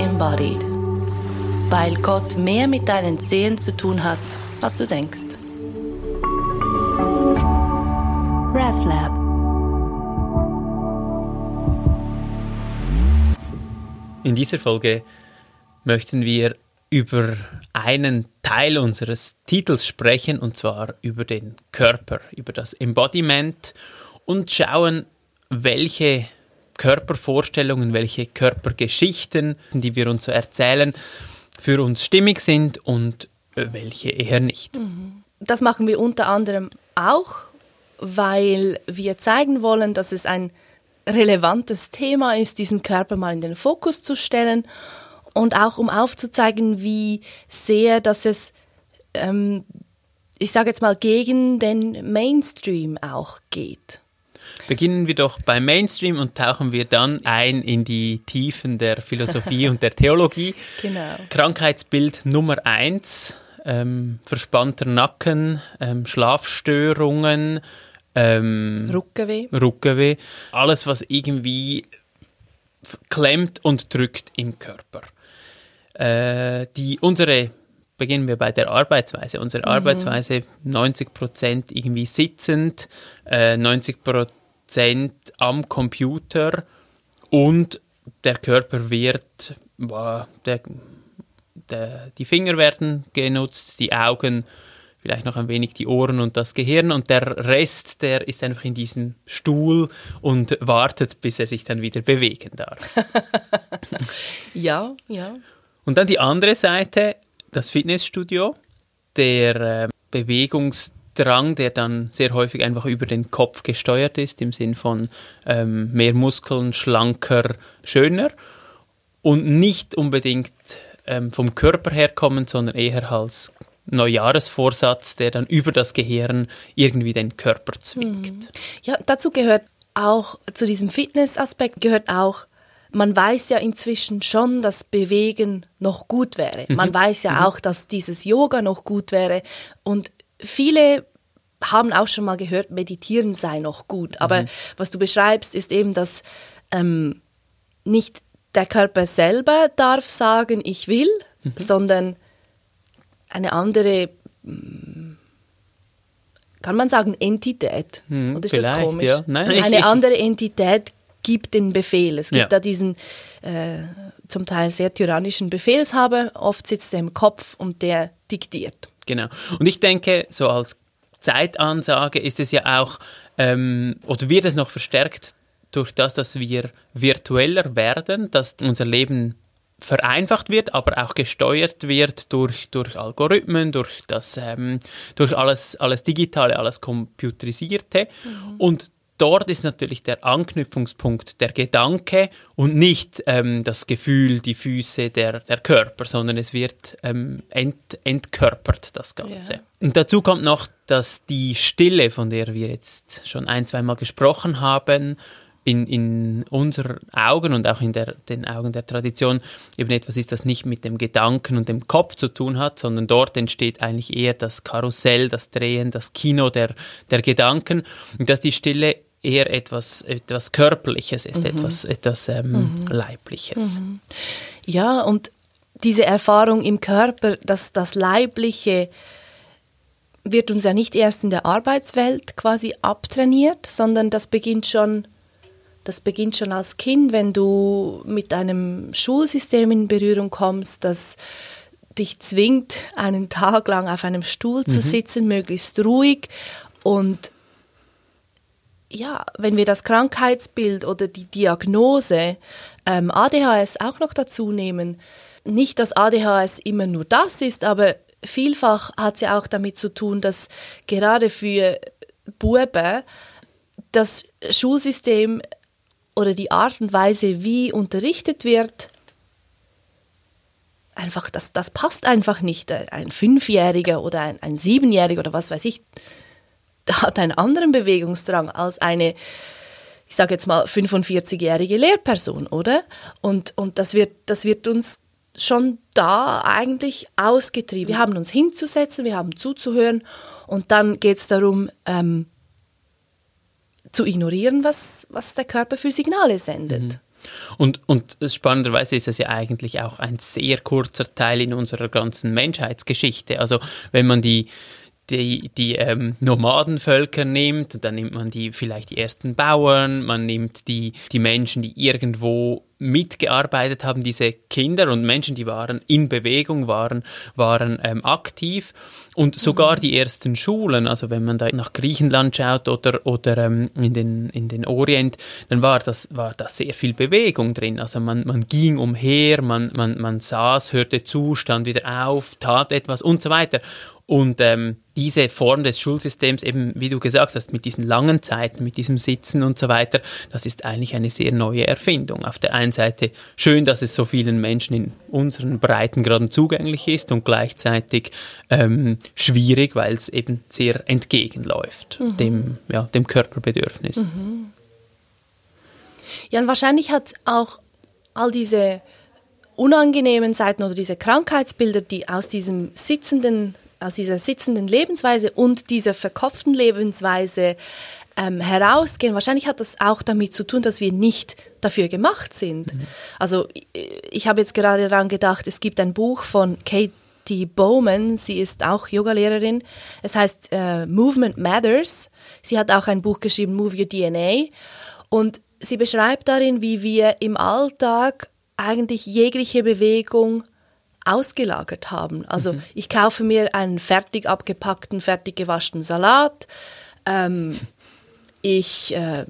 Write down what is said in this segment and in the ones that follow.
embodied. Weil Gott mehr mit deinen Zehen zu tun hat, als du denkst. RefLab In dieser Folge möchten wir über einen Teil unseres Titels sprechen, und zwar über den Körper, über das Embodiment und schauen, welche Körpervorstellungen, welche Körpergeschichten, die wir uns so erzählen, für uns stimmig sind und welche eher nicht. Das machen wir unter anderem auch, weil wir zeigen wollen, dass es ein relevantes Thema ist, diesen Körper mal in den Fokus zu stellen und auch um aufzuzeigen, wie sehr, dass es, ähm, ich sage jetzt mal, gegen den Mainstream auch geht. Beginnen wir doch beim Mainstream und tauchen wir dann ein in die Tiefen der Philosophie und der Theologie. Genau. Krankheitsbild Nummer eins, ähm, verspannter Nacken, ähm, Schlafstörungen, ähm, Ruckenweh. Ruckenweh, alles, was irgendwie klemmt und drückt im Körper. Äh, die, unsere, beginnen wir bei der Arbeitsweise. Unsere Arbeitsweise 90 Prozent irgendwie sitzend, äh, 90 Prozent am Computer und der Körper wird, der, der, die Finger werden genutzt, die Augen, vielleicht noch ein wenig die Ohren und das Gehirn und der Rest, der ist einfach in diesem Stuhl und wartet, bis er sich dann wieder bewegen darf. Ja, ja. Und dann die andere Seite, das Fitnessstudio, der äh, Bewegungsdrang, der dann sehr häufig einfach über den Kopf gesteuert ist, im Sinn von ähm, mehr Muskeln, schlanker, schöner und nicht unbedingt ähm, vom Körper herkommend, sondern eher als Neujahresvorsatz, der dann über das Gehirn irgendwie den Körper zwingt. Ja, dazu gehört auch, zu diesem Fitnessaspekt gehört auch, man weiß ja inzwischen schon, dass Bewegen noch gut wäre. Man weiß ja auch, dass dieses Yoga noch gut wäre. Und viele haben auch schon mal gehört, Meditieren sei noch gut. Aber was du beschreibst, ist eben, dass ähm, nicht der Körper selber darf sagen, ich will, sondern eine andere, mm, kann man sagen, Entität. Hm, Oder ist das komisch? ja. Nein, eine andere Entität gibt den Befehl. Es gibt Ja. da diesen äh, zum Teil sehr tyrannischen Befehlshaber, oft sitzt er im Kopf und der diktiert. Genau. Und ich denke, so als Zeitansage ist es ja auch, ähm, oder wird es noch verstärkt durch das, dass wir virtueller werden, dass unser Leben vereinfacht wird, aber auch gesteuert wird durch, durch Algorithmen, durch, das, ähm, durch alles, alles Digitale, alles Computerisierte. Und dort ist natürlich der Anknüpfungspunkt der Gedanke und nicht ähm, das Gefühl, die Füße, der, der Körper, sondern es wird ähm, ent, entkörpert, das Ganze. Ja. Und dazu kommt noch, dass die Stille, von der wir jetzt schon ein, zweimal gesprochen haben, in, in unseren Augen und auch in der, den Augen der Tradition eben etwas ist, das nicht mit dem Gedanken und dem Kopf zu tun hat, sondern dort entsteht eigentlich eher das Karussell, das Drehen, das Kino der, der Gedanken und dass die Stille eher etwas, etwas Körperliches ist, etwas, etwas ähm, Leibliches. Ja, und diese Erfahrung im Körper, dass das Leibliche wird uns ja nicht erst in der Arbeitswelt quasi abtrainiert, sondern das beginnt schon, das beginnt schon als Kind, wenn du mit einem Schulsystem in Berührung kommst, das dich zwingt, einen Tag lang auf einem Stuhl zu sitzen, möglichst ruhig und ja, wenn wir das Krankheitsbild oder die Diagnose ähm, ADHS auch noch dazu nehmen, nicht, dass ADHS immer nur das ist, aber vielfach hat es ja auch damit zu tun, dass gerade für Buben das Schulsystem oder die Art und Weise, wie unterrichtet wird, einfach, das, das passt einfach nicht. Ein Fünfjähriger oder ein, ein Siebenjähriger oder was weiß ich, hat einen anderen Bewegungsdrang als eine, ich sage jetzt mal, 45-jährige Lehrperson, oder? Und, und das, wird, das wird uns schon da eigentlich ausgetrieben. Wir haben uns hinzusetzen, wir haben zuzuhören und dann geht es darum, ähm, zu ignorieren, was, was der Körper für Signale sendet. Und, und spannenderweise ist das ja eigentlich auch ein sehr kurzer Teil in unserer ganzen Menschheitsgeschichte. Also wenn man die die, die ähm, Nomadenvölker nimmt, dann nimmt man die vielleicht die ersten Bauern, man nimmt die, die Menschen, die irgendwo mitgearbeitet haben, diese Kinder und Menschen, die waren in Bewegung, waren, waren ähm, aktiv und sogar mhm. die ersten Schulen, also wenn man da nach Griechenland schaut oder, oder ähm, in, den, in den Orient, dann war das, war da sehr viel Bewegung drin. Also man, man ging umher, man, man, man saß, hörte zu, stand wieder auf, tat etwas und so weiter. Und ähm, diese Form des Schulsystems, eben wie du gesagt hast, mit diesen langen Zeiten, mit diesem Sitzen und so weiter, das ist eigentlich eine sehr neue Erfindung. Auf der einen Seite schön, dass es so vielen Menschen in unseren Breitengraden zugänglich ist und gleichzeitig ähm, schwierig, weil es eben sehr entgegenläuft mhm. dem, ja, dem Körperbedürfnis. Mhm. Ja, und wahrscheinlich hat auch all diese unangenehmen Seiten oder diese Krankheitsbilder, die aus diesem sitzenden aus dieser sitzenden Lebensweise und dieser verkopften Lebensweise ähm, herausgehen. Wahrscheinlich hat das auch damit zu tun, dass wir nicht dafür gemacht sind. Mhm. Also ich habe jetzt gerade daran gedacht, es gibt ein Buch von Katie Bowman, sie ist auch Yogalehrerin. Es heißt äh, Movement Matters. Sie hat auch ein Buch geschrieben, Move Your DNA. Und sie beschreibt darin, wie wir im Alltag eigentlich jegliche Bewegung ausgelagert haben. Also mhm. ich kaufe mir einen fertig abgepackten, fertig gewaschenen Salat. Ähm, ich äh,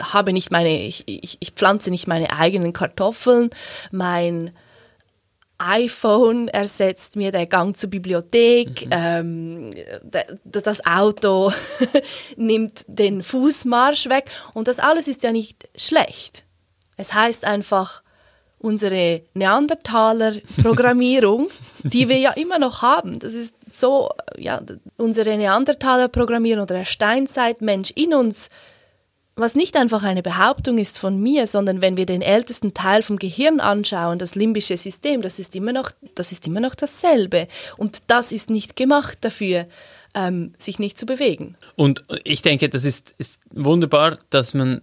habe nicht meine, ich, ich, ich pflanze nicht meine eigenen Kartoffeln. Mein iPhone ersetzt mir der Gang zur Bibliothek, mhm. ähm, das Auto nimmt den Fußmarsch weg und das alles ist ja nicht schlecht. Es heißt einfach, unsere Neandertaler-Programmierung, die wir ja immer noch haben. Das ist so, ja, unsere Neandertaler-Programmierung oder der Steinzeitmensch in uns, was nicht einfach eine Behauptung ist von mir, sondern wenn wir den ältesten Teil vom Gehirn anschauen, das limbische System, das ist immer noch, das ist immer noch dasselbe. Und das ist nicht gemacht dafür, ähm, sich nicht zu bewegen. Und ich denke, das ist, ist wunderbar, dass man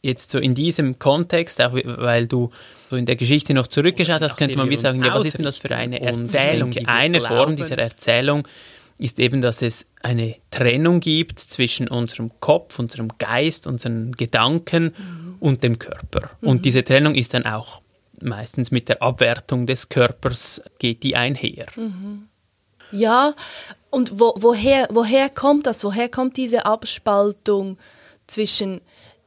jetzt so in diesem Kontext, auch weil du so in der Geschichte noch zurückgeschaut hast, könnte man wie sagen, ja, was ist denn das für eine Erzählung? Eine Form dieser Erzählung ist eben, dass es eine Trennung gibt zwischen unserem Kopf, unserem Geist, unseren Gedanken mhm. und dem Körper. Mhm. Und diese Trennung ist dann auch meistens mit der Abwertung des Körpers geht die einher. Mhm. Ja, und wo, woher, woher kommt das? Woher kommt diese Abspaltung zwischen,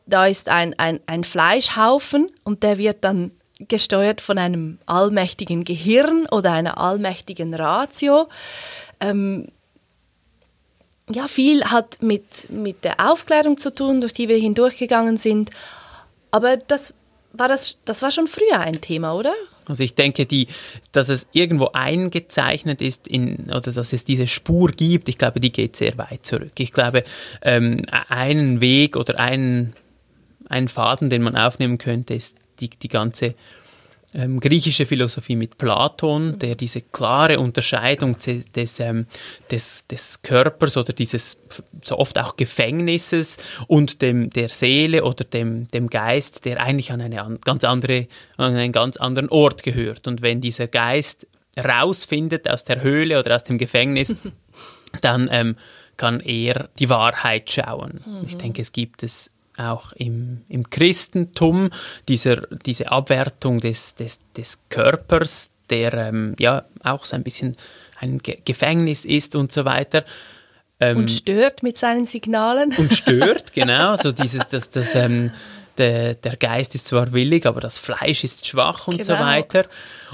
da ist ein, ein, ein Fleischhaufen und der wird dann gesteuert von einem allmächtigen Gehirn oder einer allmächtigen Ratio. Ähm, ja, viel hat mit, mit der Aufklärung zu tun, durch die wir hindurchgegangen sind. Aber das war, das, das war schon früher ein Thema, oder? Also ich denke, die, dass es irgendwo eingezeichnet ist in, oder dass es diese Spur gibt, ich glaube, die geht sehr weit zurück. Ich glaube, ähm, einen Weg oder einen, einen Faden, den man aufnehmen könnte, ist die, die ganze ähm, griechische Philosophie mit Platon, der diese klare Unterscheidung des, ähm, des, des Körpers oder dieses so oft auch Gefängnisses und dem, der Seele oder dem, dem Geist, der eigentlich an, eine ganz andere, an einen ganz anderen Ort gehört. Und wenn dieser Geist rausfindet aus der Höhle oder aus dem Gefängnis, dann ähm, kann er die Wahrheit schauen. Mhm. Ich denke, es gibt es auch im, im Christentum, dieser, diese Abwertung des, des, des Körpers, der ähm, ja auch so ein bisschen ein Ge Gefängnis ist und so weiter. Ähm, und stört mit seinen Signalen. Und stört, genau. So dieses, das, das, ähm, der, der Geist ist zwar willig, aber das Fleisch ist schwach und genau. so weiter.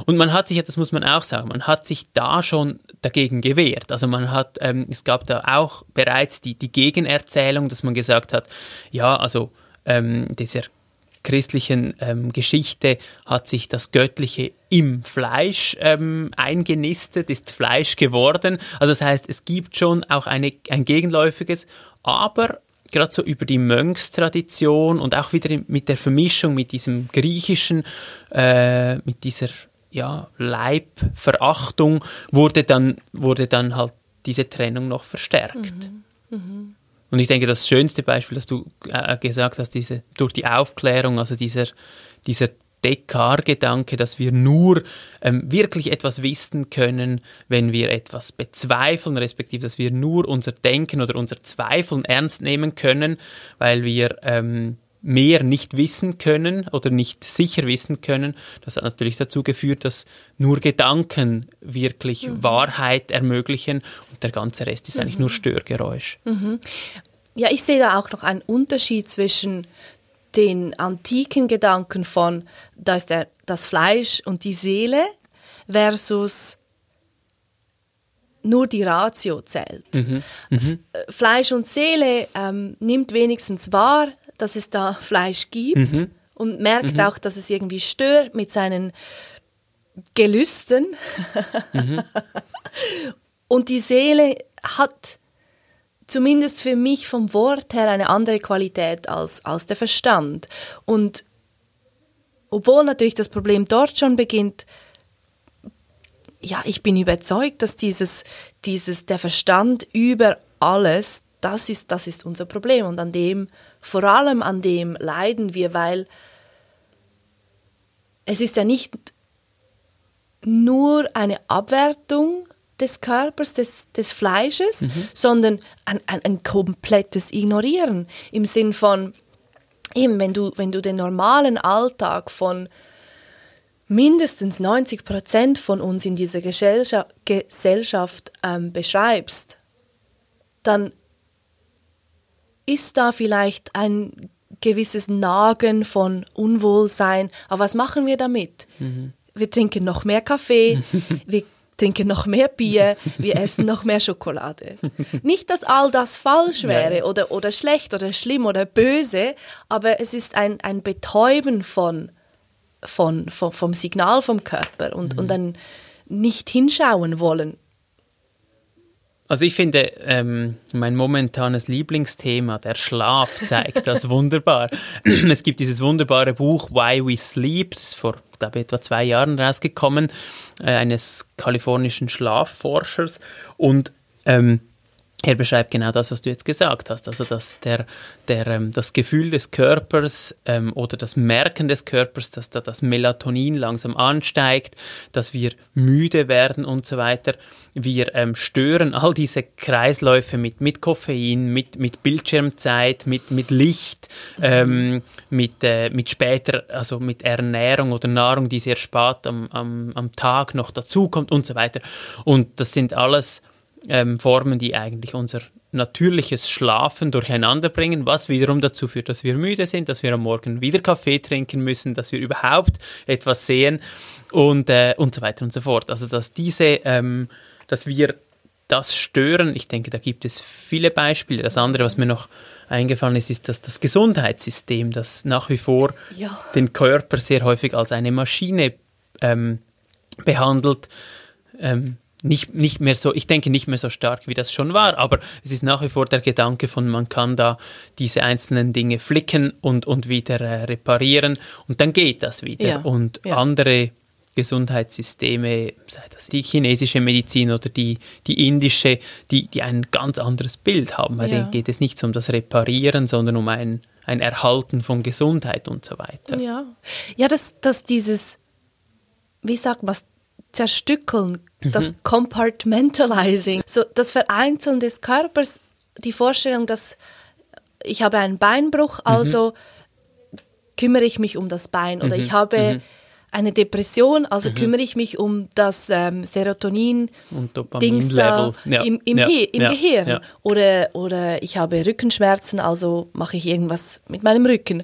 Und man hat sich, das muss man auch sagen, man hat sich da schon dagegen gewehrt. Also man hat, ähm, es gab da auch bereits die, die Gegenerzählung, dass man gesagt hat, ja, also ähm, dieser christlichen ähm, Geschichte hat sich das Göttliche im Fleisch ähm, eingenistet, ist Fleisch geworden. Also das heißt, es gibt schon auch eine, ein gegenläufiges, aber gerade so über die Mönchstradition und auch wieder mit der Vermischung mit diesem griechischen, äh, mit dieser ja, Leibverachtung wurde dann, wurde dann halt diese Trennung noch verstärkt. Mhm. Mhm. und ich denke, das schönste Beispiel, das du äh, gesagt hast, diese, durch die Aufklärung, also dieser, dieser Descartes-Gedanke, dass wir nur ähm, wirklich etwas wissen können, wenn wir etwas bezweifeln, respektive dass wir nur unser Denken oder unser Zweifeln ernst nehmen können, weil wir ähm, mehr nicht wissen können oder nicht sicher wissen können. Das hat natürlich dazu geführt, dass nur Gedanken wirklich mhm. Wahrheit ermöglichen und der ganze Rest ist eigentlich nur mhm. Störgeräusch. Mhm. Ja, ich sehe da auch noch einen Unterschied zwischen den antiken Gedanken von, da ist der, das Fleisch und die Seele versus nur die Ratio zählt. Mhm. Mhm. Fleisch und Seele ähm, nimmt wenigstens wahr, dass es da Fleisch gibt mhm. und merkt mhm. auch, dass es irgendwie stört mit seinen Gelüsten. Mhm. und die Seele hat zumindest für mich vom Wort her eine andere Qualität als, als der Verstand. Und obwohl natürlich das Problem dort schon beginnt, ja, ich bin überzeugt, dass dieses, dieses, der Verstand über alles, das ist, das ist unser Problem. Und an dem, vor allem an dem leiden wir, weil es ist ja nicht nur eine Abwertung des Körpers, des, des Fleisches, mhm. sondern ein, ein, ein, komplettes Ignorieren im Sinn von, eben wenn du, wenn du den normalen Alltag von mindestens 90 Prozent von uns in dieser Gesellschaft, Gesellschaft ähm, beschreibst, dann ist da vielleicht ein gewisses Nagen von Unwohlsein. Aber was machen wir damit? Mhm. Wir trinken noch mehr Kaffee, wir trinken noch mehr Bier, wir essen noch mehr Schokolade. Nicht, dass all das falsch wäre oder, oder schlecht oder schlimm oder böse, aber es ist ein, ein Betäuben von, von, von vom Signal vom Körper und, mhm. und dann nicht hinschauen wollen. Also ich finde, ähm, mein momentanes Lieblingsthema, der Schlaf, zeigt das wunderbar. es gibt dieses wunderbare Buch Why We Sleep, das ist vor glaube etwa zwei Jahren rausgekommen, äh, eines kalifornischen Schlafforschers. Und ähm, er beschreibt genau das, was du jetzt gesagt hast. Also, dass der, der, ähm, das Gefühl des Körpers ähm, oder das Merken des Körpers, dass da das Melatonin langsam ansteigt, dass wir müde werden und so weiter. Wir ähm, stören all diese Kreisläufe mit, mit Koffein, mit, mit Bildschirmzeit, mit, mit Licht, ähm, mit, äh, mit später, also mit Ernährung oder Nahrung, die sehr spät am, am, am Tag noch dazukommt und so weiter. Und das sind alles ähm, Formen, die eigentlich unser natürliches Schlafen durcheinander bringen, was wiederum dazu führt, dass wir müde sind, dass wir am Morgen wieder Kaffee trinken müssen, dass wir überhaupt etwas sehen und, äh, und so weiter und so fort. Also dass diese, ähm, dass wir das stören, ich denke, da gibt es viele Beispiele. Das andere, was mir noch eingefallen ist, ist, dass das Gesundheitssystem, das nach wie vor ja. den Körper sehr häufig als eine Maschine ähm, behandelt, ähm, nicht, nicht mehr so, ich denke nicht mehr so stark, wie das schon war, aber es ist nach wie vor der Gedanke von, man kann da diese einzelnen Dinge flicken und, und wieder äh, reparieren und dann geht das wieder. Ja, und ja. andere Gesundheitssysteme, sei das die chinesische Medizin oder die, die indische, die, die ein ganz anderes Bild haben. Bei ja. denen geht es nicht um das Reparieren, sondern um ein, ein Erhalten von Gesundheit und so weiter. Ja, ja dass, dass dieses, wie sagt man, Zerstückeln, mhm. das Compartmentalizing, so das Vereinzeln des Körpers, die Vorstellung, dass ich habe einen Beinbruch, mhm. also mhm. kümmere ich mich um das Bein oder mhm. ich habe mhm. eine Depression, also mhm. kümmere ich mich um das ähm, Serotonin Dings da ja. im, im, ja. im ja. Gehirn oder, oder ich habe Rückenschmerzen, also mache ich irgendwas mit meinem Rücken.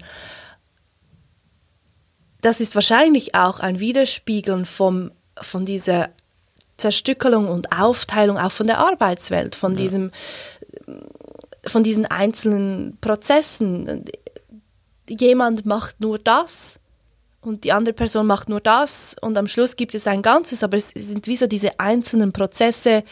Das ist wahrscheinlich auch ein Widerspiegeln vom von dieser Zerstückelung und Aufteilung auch von der Arbeitswelt, von ja. diesem von diesen einzelnen Prozessen. Jemand macht nur das und die andere Person macht nur das und am Schluss gibt es ein Ganzes, aber es sind wie so diese einzelnen Prozesse,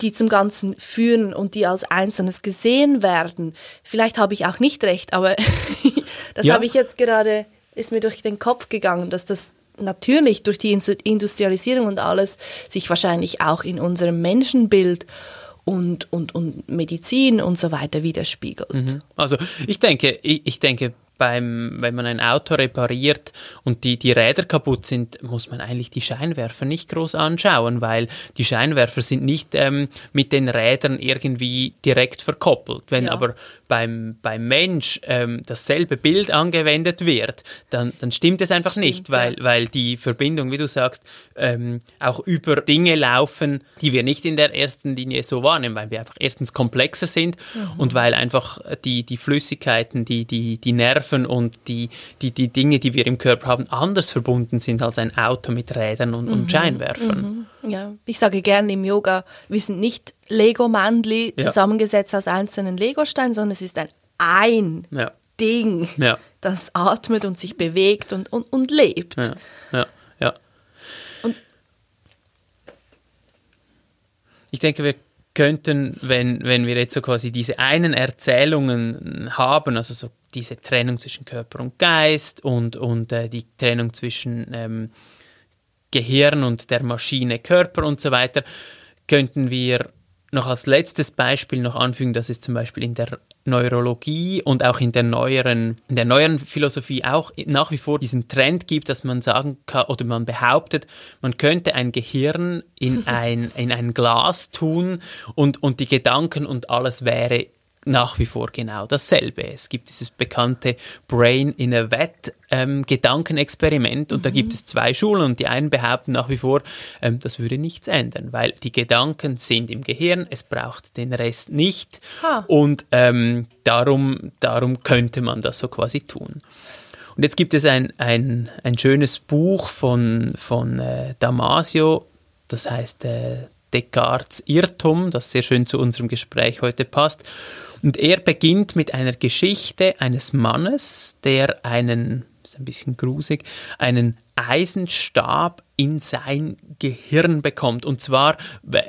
die zum Ganzen führen und die als Einzelnes gesehen werden. Vielleicht habe ich auch nicht recht, aber das ja. habe ich jetzt gerade, ist mir durch den Kopf gegangen, dass das natürlich durch die Industrialisierung und alles sich wahrscheinlich auch in unserem Menschenbild und, und, und Medizin und so weiter widerspiegelt. Mhm. Also ich denke, ich, ich denke, beim, wenn man ein Auto repariert und die, die Räder kaputt sind, muss man eigentlich die Scheinwerfer nicht groß anschauen, weil die Scheinwerfer sind nicht ähm, mit den Rädern irgendwie direkt verkoppelt. Wenn ja. aber beim, beim Mensch ähm, dasselbe Bild angewendet wird, dann, dann stimmt es einfach stimmt, nicht, weil, ja. weil die Verbindung, wie du sagst, ähm, auch über Dinge laufen, die wir nicht in der ersten Linie so wahrnehmen, weil wir einfach erstens komplexer sind mhm. und weil einfach die, die Flüssigkeiten, die, die, die Nerven und die, die, die Dinge, die wir im Körper haben, anders verbunden sind als ein Auto mit Rädern und, mhm. und Scheinwerfern. Mhm. Ja, ich sage gerne im Yoga, wir sind nicht Lego-Mandli ja. zusammengesetzt aus einzelnen Legosteinen, sondern es ist ein ein ja. Ding, ja. das atmet und sich bewegt und, und, und lebt. Ja, ja, ja. Und ich denke, wir könnten, wenn, wenn wir jetzt so quasi diese einen Erzählungen haben, also so diese Trennung zwischen Körper und Geist und, und äh, die Trennung zwischen ähm, Gehirn und der Maschine Körper und so weiter, könnten wir noch als letztes Beispiel noch anfügen, dass es zum Beispiel in der Neurologie und auch in der neueren, in der neueren Philosophie auch nach wie vor diesen Trend gibt, dass man sagen kann oder man behauptet, man könnte ein Gehirn in ein, in ein Glas tun und, und die Gedanken und alles wäre nach wie vor genau dasselbe. Es gibt dieses bekannte Brain in a Vat ähm, Gedankenexperiment und mhm. da gibt es zwei Schulen und die einen behaupten nach wie vor, ähm, das würde nichts ändern, weil die Gedanken sind im Gehirn, es braucht den Rest nicht ha. und ähm, darum, darum könnte man das so quasi tun. Und jetzt gibt es ein, ein, ein schönes Buch von, von äh, Damasio, das heißt äh, Descartes Irrtum, das sehr schön zu unserem Gespräch heute passt. Und er beginnt mit einer Geschichte eines Mannes, der einen, ist ein bisschen grusig, einen Eisenstab in sein Gehirn bekommt. Und zwar,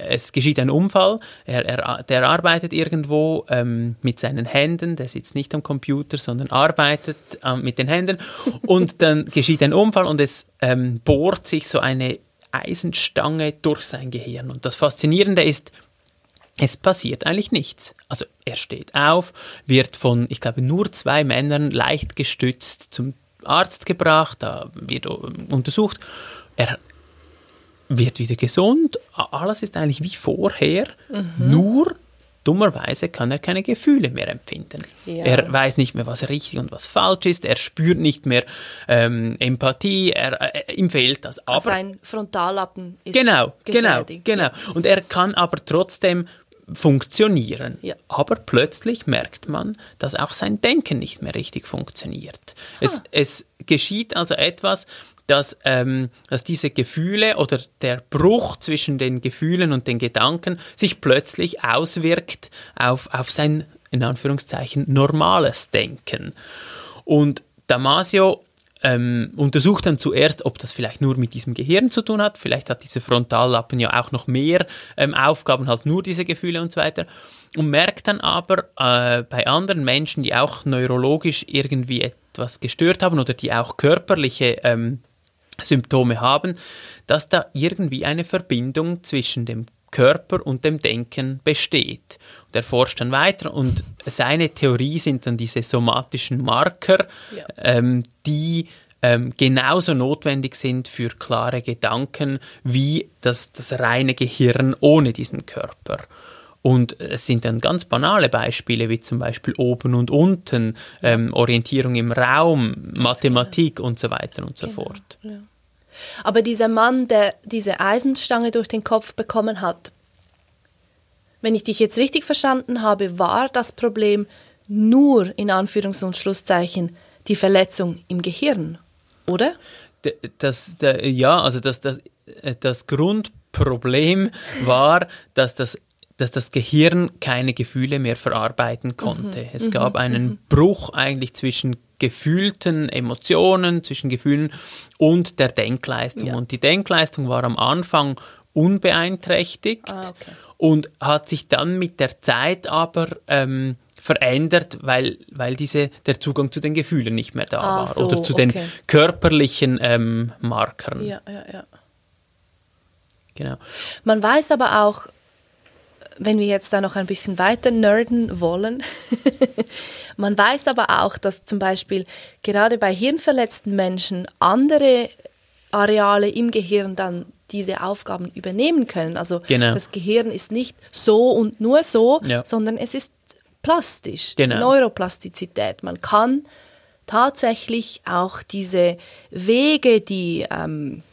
es geschieht ein Unfall, er, er, der arbeitet irgendwo ähm, mit seinen Händen, der sitzt nicht am Computer, sondern arbeitet äh, mit den Händen. Und dann geschieht ein Unfall und es ähm, bohrt sich so eine Eisenstange durch sein Gehirn. Und das Faszinierende ist, es passiert eigentlich nichts. Also er steht auf, wird von, ich glaube, nur zwei Männern leicht gestützt zum Arzt gebracht, da wird untersucht. Er wird wieder gesund, alles ist eigentlich wie vorher, mhm. nur dummerweise kann er keine Gefühle mehr empfinden. Ja. Er weiß nicht mehr, was richtig und was falsch ist, er spürt nicht mehr ähm, Empathie, er, äh, ihm fehlt das. Aber Sein Frontallappen ist Genau, genau, genau. Und er kann aber trotzdem funktionieren. Ja. Aber plötzlich merkt man, dass auch sein Denken nicht mehr richtig funktioniert. Es, es geschieht also etwas, dass, ähm, dass diese Gefühle oder der Bruch zwischen den Gefühlen und den Gedanken sich plötzlich auswirkt auf, auf sein, in Anführungszeichen, normales Denken. Und Damasio ähm, untersucht dann zuerst, ob das vielleicht nur mit diesem Gehirn zu tun hat. Vielleicht hat diese Frontallappen ja auch noch mehr ähm, Aufgaben als nur diese Gefühle und so weiter. Und merkt dann aber äh, bei anderen Menschen, die auch neurologisch irgendwie etwas gestört haben oder die auch körperliche ähm, Symptome haben, dass da irgendwie eine Verbindung zwischen dem Körper und dem Denken besteht. Und er forscht dann weiter und seine Theorie sind dann diese somatischen Marker, ja. ähm, die ähm, genauso notwendig sind für klare Gedanken wie das, das reine Gehirn ohne diesen Körper. Und es sind dann ganz banale Beispiele, wie zum Beispiel oben und unten, ähm, Orientierung im Raum, Mathematik und so weiter und so genau. fort. Ja. Aber dieser Mann, der diese Eisenstange durch den Kopf bekommen hat, wenn ich dich jetzt richtig verstanden habe, war das Problem nur in Anführungs- und Schlusszeichen die Verletzung im Gehirn, oder? Das, das, ja, also das, das, das Grundproblem war, dass das dass das Gehirn keine Gefühle mehr verarbeiten konnte. Mhm. Es gab mhm. einen mhm. Bruch eigentlich zwischen gefühlten Emotionen, zwischen Gefühlen und der Denkleistung. Ja. Und die Denkleistung war am Anfang unbeeinträchtigt ah, okay. und hat sich dann mit der Zeit aber ähm, verändert, weil, weil diese, der Zugang zu den Gefühlen nicht mehr da ah, war so, oder zu okay. den körperlichen ähm, Markern. Ja, ja, ja. Genau. Man weiß aber auch, wenn wir jetzt da noch ein bisschen weiter nerden wollen, man weiß aber auch, dass zum Beispiel gerade bei hirnverletzten Menschen andere Areale im Gehirn dann diese Aufgaben übernehmen können. Also Genau. das Gehirn ist nicht so und nur so, Ja. sondern es ist plastisch, Genau. Neuroplastizität. Man kann tatsächlich auch diese Wege, die, ähm,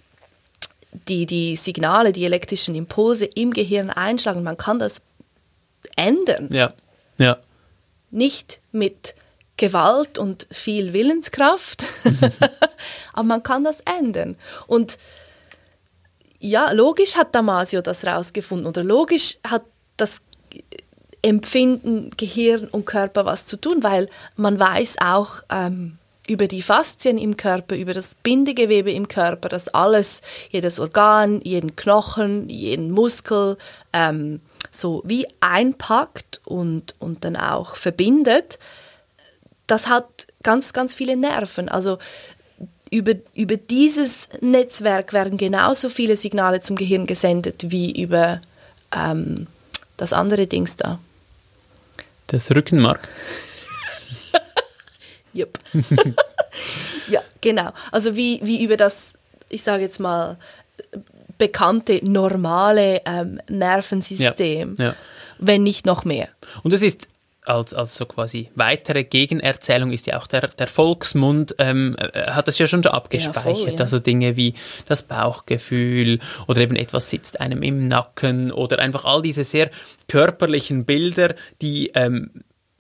die die Signale, die elektrischen Impulse im Gehirn einschlagen, man kann das ändern. Ja, ja, Nicht mit Gewalt und viel Willenskraft, aber man kann das ändern. Und ja, logisch hat Damasio das rausgefunden oder logisch hat das Empfinden Gehirn und Körper was zu tun, weil man weiß auch ähm, über die Faszien im Körper, über das Bindegewebe im Körper, dass alles, jedes Organ, jeden Knochen, jeden Muskel ähm, so wie einpackt und, und dann auch verbindet, das hat ganz, ganz viele Nerven. Also über, über dieses Netzwerk werden genauso viele Signale zum Gehirn gesendet wie über ähm, das andere Dings da. das Rückenmark. Yep. ja, genau. Also wie, wie über das, ich sage jetzt mal, bekannte, normale ähm, Nervensystem, Ja, ja. wenn nicht noch mehr. Und es ist als, als so quasi weitere Gegenerzählung ist ja auch der, der Volksmund, ähm, äh, hat das ja schon abgespeichert. voll, ja. Also Dinge wie das Bauchgefühl oder eben etwas sitzt einem im Nacken oder einfach all diese sehr körperlichen Bilder, die ähm,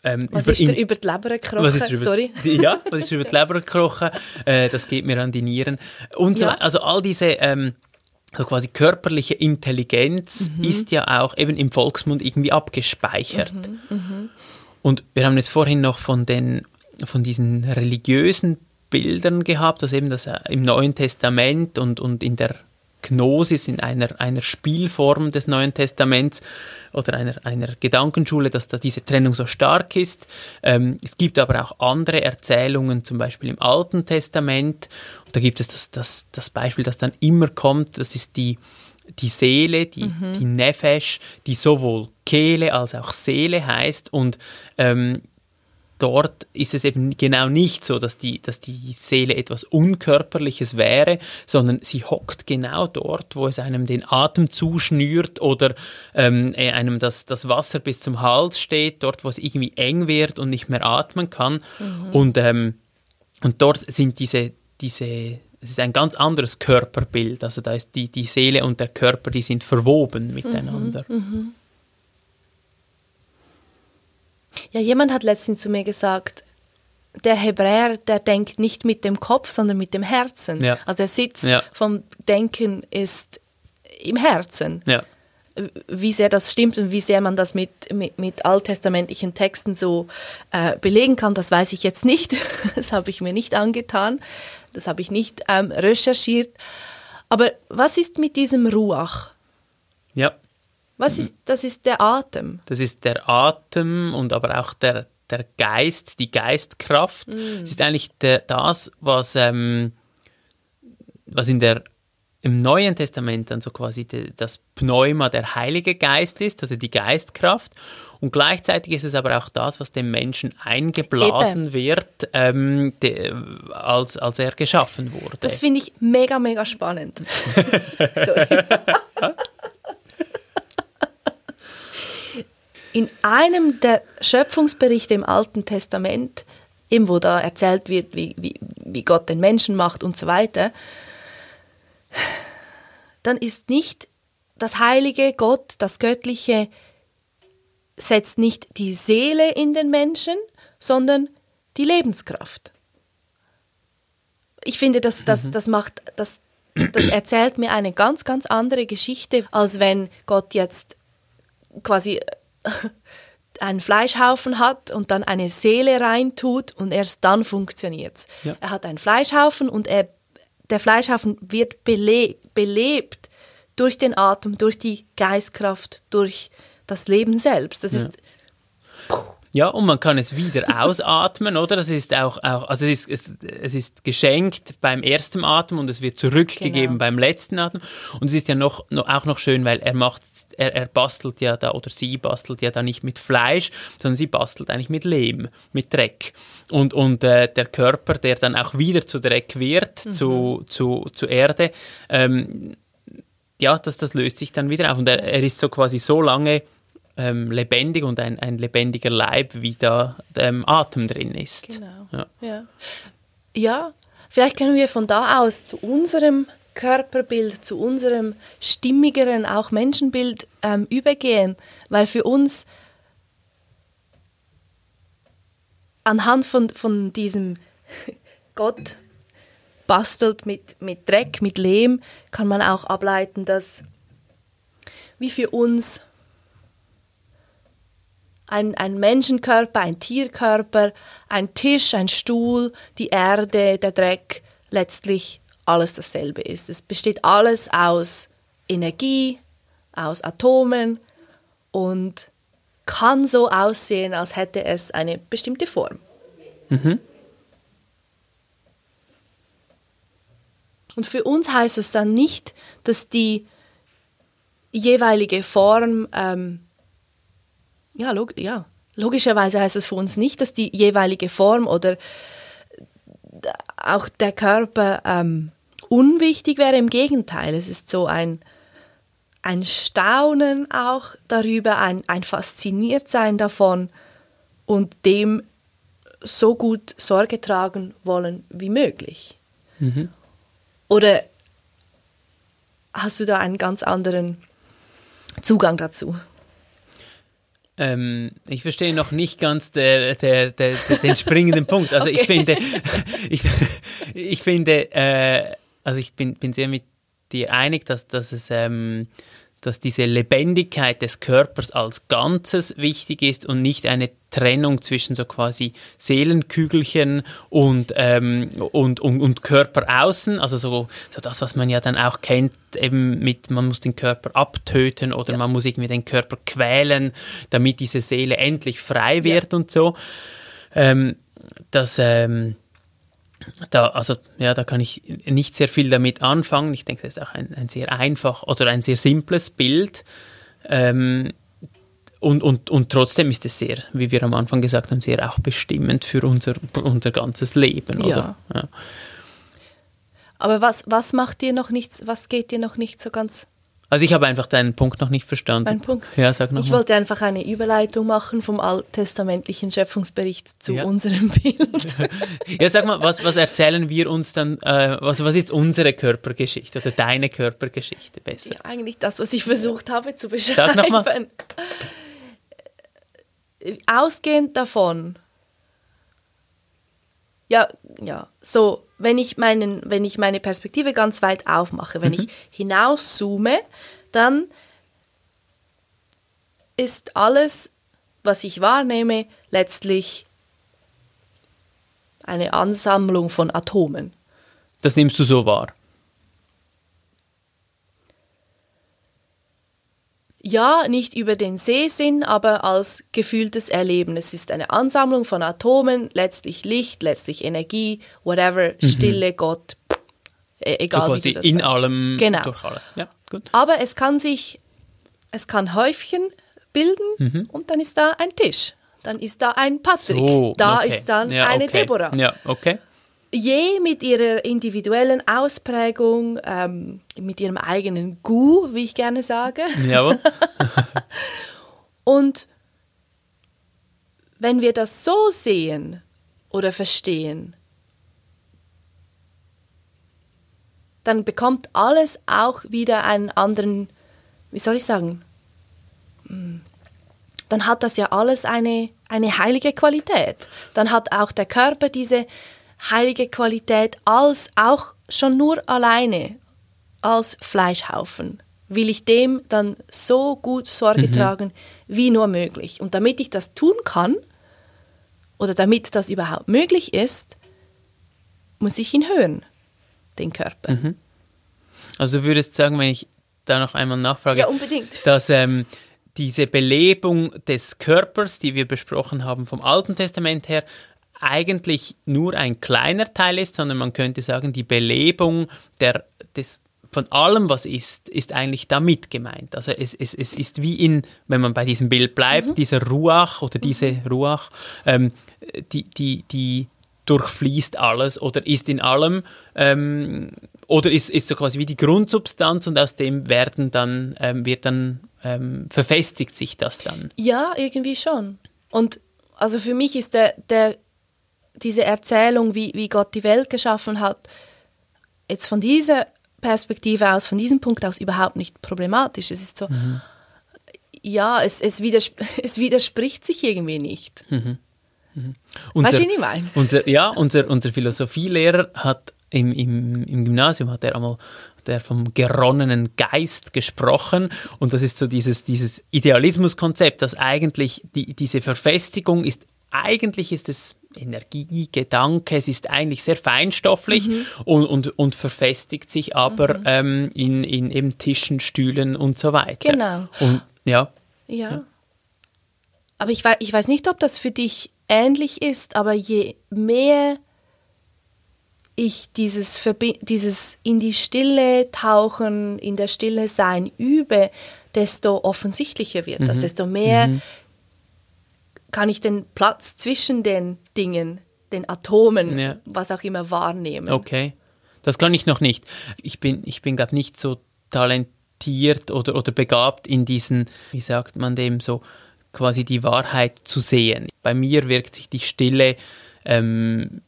ähm, Was über ist dir in- über die Leber gekrochen? was ist über, Sorry. Ja, was ist über die Leber gekrochen? Äh, das geht mir an die Nieren. Und Ja. also all diese ähm, so quasi körperliche Intelligenz Mhm. ist ja auch eben im Volksmund irgendwie abgespeichert. Mhm, Und wir haben jetzt vorhin noch von den von diesen religiösen Bildern gehabt, dass eben das äh, im Neuen Testament und, und in der Gnosis, in einer, einer Spielform des Neuen Testaments oder einer, einer Gedankenschule, dass da diese Trennung so stark ist. Ähm, es gibt aber auch andere Erzählungen, zum Beispiel im Alten Testament. Und da gibt es das, das, das Beispiel, das dann immer kommt, das ist die, die Seele, die, die Nefesh, die sowohl Kehle als auch Seele heißt und ähm, dort ist es eben genau nicht so, dass die, dass die Seele etwas Unkörperliches wäre, sondern sie hockt genau dort, wo es einem den Atem zuschnürt oder ähm, äh, einem das, das Wasser bis zum Hals steht, dort, wo es irgendwie eng wird und nicht mehr atmen kann. Und, ähm, und dort sind diese, diese, es ist ein ganz anderes Körperbild. Also da ist die, die Seele und der Körper, die sind verwoben miteinander. Ja, jemand hat letztens zu mir gesagt, der Hebräer, der denkt nicht mit dem Kopf, sondern mit dem Herzen. Ja. Also der Sitz Ja. vom Denken ist im Herzen. Ja. Wie sehr das stimmt und wie sehr man das mit, mit, mit alttestamentlichen Texten so äh, belegen kann, das weiß ich jetzt nicht. Das habe ich mir nicht angetan. Das habe ich nicht ähm, recherchiert. Aber was ist mit diesem Ruach? ja. Was ist, das ist der Atem. Das ist der Atem und aber auch der, der Geist, die Geistkraft. Es ist eigentlich der, das, was, ähm, was in der, im Neuen Testament dann so quasi de, das Pneuma, der Heilige Geist ist oder die Geistkraft. Und gleichzeitig ist es aber auch das, was dem Menschen eingeblasen wird, ähm, de, als, als er geschaffen wurde. Das finde ich mega, mega spannend. Sorry. In einem der Schöpfungsberichte im Alten Testament, eben wo da erzählt wird, wie, wie, wie Gott den Menschen macht und so weiter, dann ist nicht das heilige Gott, das Göttliche, setzt nicht die Seele in den Menschen, sondern die Lebenskraft. Ich finde, das, das, das macht, das, das erzählt mir eine ganz, ganz andere Geschichte, als wenn Gott jetzt quasi einen Fleischhaufen hat und dann eine Seele reintut und erst dann funktioniert es. Ja. Er hat einen Fleischhaufen und er, der Fleischhaufen wird bele belebt durch den Atem, durch die Geistkraft, durch das Leben selbst. Das ist Ja, und man kann es wieder ausatmen, oder? Das ist auch, auch also es ist, es ist geschenkt beim ersten Atem und es wird zurückgegeben genau. beim letzten Atem. Und es ist ja noch, noch, auch noch schön, weil er macht, er, er bastelt ja da, oder sie bastelt ja da nicht mit Fleisch, sondern sie bastelt eigentlich mit Lehm, mit Dreck. Und, und äh, der Körper, der dann auch wieder zu Dreck wird, mhm. zu, zu, zu Erde, ähm, ja, das, das löst sich dann wieder auf. Und er, er ist so quasi so lange ähm, lebendig und ein, ein lebendiger Leib, wie da ähm, Atem drin ist. Genau. Ja. ja. Ja. vielleicht können wir von da aus zu unserem Körperbild, zu unserem stimmigeren, auch Menschenbild ähm, übergehen, weil für uns anhand von, von diesem Gott bastelt mit, mit Dreck, mit Lehm, kann man auch ableiten, dass wie für uns ein, ein Menschenkörper, ein Tierkörper, ein Tisch, ein Stuhl, die Erde, der Dreck, letztlich alles dasselbe ist. Es besteht alles aus Energie, aus Atomen und kann so aussehen, als hätte es eine bestimmte Form. Mhm. Und für uns heißt es dann nicht, dass die jeweilige Form ähm, ja, log ja, logischerweise heißt es für uns nicht, dass die jeweilige Form oder auch der Körper ähm, unwichtig wäre. Im Gegenteil, es ist so ein, ein Staunen auch darüber, ein, ein Fasziniertsein davon und dem so gut Sorge tragen wollen wie möglich. Mhm. Oder hast du da einen ganz anderen Zugang dazu? Ähm, ich verstehe noch nicht ganz der, der, der, den springenden Punkt. Also okay. ich finde, ich, ich finde, äh, also ich bin, bin sehr mit dir einig, dass, dass es ähm, dass diese Lebendigkeit des Körpers als Ganzes wichtig ist und nicht eine Trennung zwischen so quasi Seelenkügelchen und, ähm, und, und, und Körper außen, also so, so das, was man ja dann auch kennt, eben mit, man muss den Körper abtöten oder ja. man muss irgendwie den Körper quälen, damit diese Seele endlich frei wird ja. und so. Ähm, das, ähm, da, also, ja, da kann ich nicht sehr viel damit anfangen. Ich denke, das ist auch ein, ein sehr einfach oder ein sehr simples Bild. Ähm, und, und, und trotzdem ist es sehr, wie wir am Anfang gesagt haben, sehr auch bestimmend für unser, unser ganzes Leben. Oder? Ja. ja. Aber was, was macht dir noch nichts, was geht dir noch nicht so ganz also ich habe einfach deinen Punkt noch nicht verstanden. Mein Punkt? Ja, sag noch Ich mal. wollte einfach eine Überleitung machen vom alttestamentlichen Schöpfungsbericht zu ja. unserem Bild. ja, sag mal, was, was erzählen wir uns dann, äh, was, was ist unsere Körpergeschichte oder deine Körpergeschichte besser? Ja, eigentlich das, was ich versucht habe zu beschreiben. Sag noch mal. Ausgehend davon, ja, ja, so wenn ich, meinen, wenn ich meine Perspektive ganz weit aufmache, wenn mhm. ich hinauszoome, dann ist alles, was ich wahrnehme, letztlich eine Ansammlung von Atomen. Das nimmst du so wahr? Ja, nicht über den Sehsinn, aber als gefühltes Erleben. Es ist eine Ansammlung von Atomen, letztlich Licht, letztlich Energie, whatever, mhm. Stille, Gott, e, egal so wie du das in sagst. allem, genau. durch alles. Ja, gut. Aber es kann sich, es kann Häufchen bilden mhm. und dann ist da ein Tisch. Dann ist da ein Patrick. So, da okay. ist dann ja, eine okay. Deborah. Ja, okay je mit ihrer individuellen Ausprägung, ähm, mit ihrem eigenen Gu, wie ich gerne sage. Jawohl. Und wenn wir das so sehen oder verstehen, dann bekommt alles auch wieder einen anderen, wie soll ich sagen, hm, dann hat das ja alles eine, eine heilige Qualität. Dann hat auch der Körper diese heilige Qualität als auch schon nur alleine als Fleischhaufen will ich dem dann so gut Sorge mhm. tragen wie nur möglich. Und damit ich das tun kann oder damit das überhaupt möglich ist, muss ich ihn hören, den Körper. Mhm. Also du würdest sagen, wenn ich da noch einmal nachfrage, ja, unbedingt. dass ähm, diese Belebung des Körpers, die wir besprochen haben vom Alten Testament her, eigentlich nur ein kleiner Teil ist, sondern man könnte sagen, die Belebung der, des, von allem, was ist, ist eigentlich damit gemeint. Also es, es, es ist wie in, wenn man bei diesem Bild bleibt, mhm. dieser Ruach oder diese mhm. Ruach, ähm, die, die, die durchfließt alles oder ist in allem ähm, oder ist, ist so quasi wie die Grundsubstanz und aus dem werden dann, ähm, wird dann, ähm, verfestigt sich das dann. Ja, irgendwie schon. Und also für mich ist der, der diese Erzählung, wie, wie Gott die Welt geschaffen hat, jetzt von dieser Perspektive aus, von diesem Punkt aus überhaupt nicht problematisch. Es ist so, mhm. ja, es, es, widers es widerspricht sich irgendwie nicht. Mhm. Mhm. Unser? Unser, ja, unser, unser Philosophielehrer hat im, im, im Gymnasium hat er einmal der vom geronnenen Geist gesprochen. Und das ist so dieses, dieses Idealismuskonzept, dass eigentlich die, diese Verfestigung ist eigentlich ist es Energie, Gedanke, es ist eigentlich sehr feinstofflich mhm. und, und, und verfestigt sich aber mhm. ähm, in, in eben Tischen, Stühlen und so weiter. Genau. Und, ja. ja. ja. Aber ich weiß, ich weiß nicht, ob das für dich ähnlich ist, aber je mehr ich dieses, Verbi dieses in die Stille tauchen, in der Stille sein übe, desto offensichtlicher wird das, mhm. desto mehr mhm kann ich den Platz zwischen den Dingen, den Atomen, ja. was auch immer wahrnehmen. Okay, das kann ich noch nicht. Ich bin, ich bin glaube nicht so talentiert oder, oder begabt in diesen, wie sagt man dem, so quasi die Wahrheit zu sehen. Bei mir wirkt sich die Stille ähm,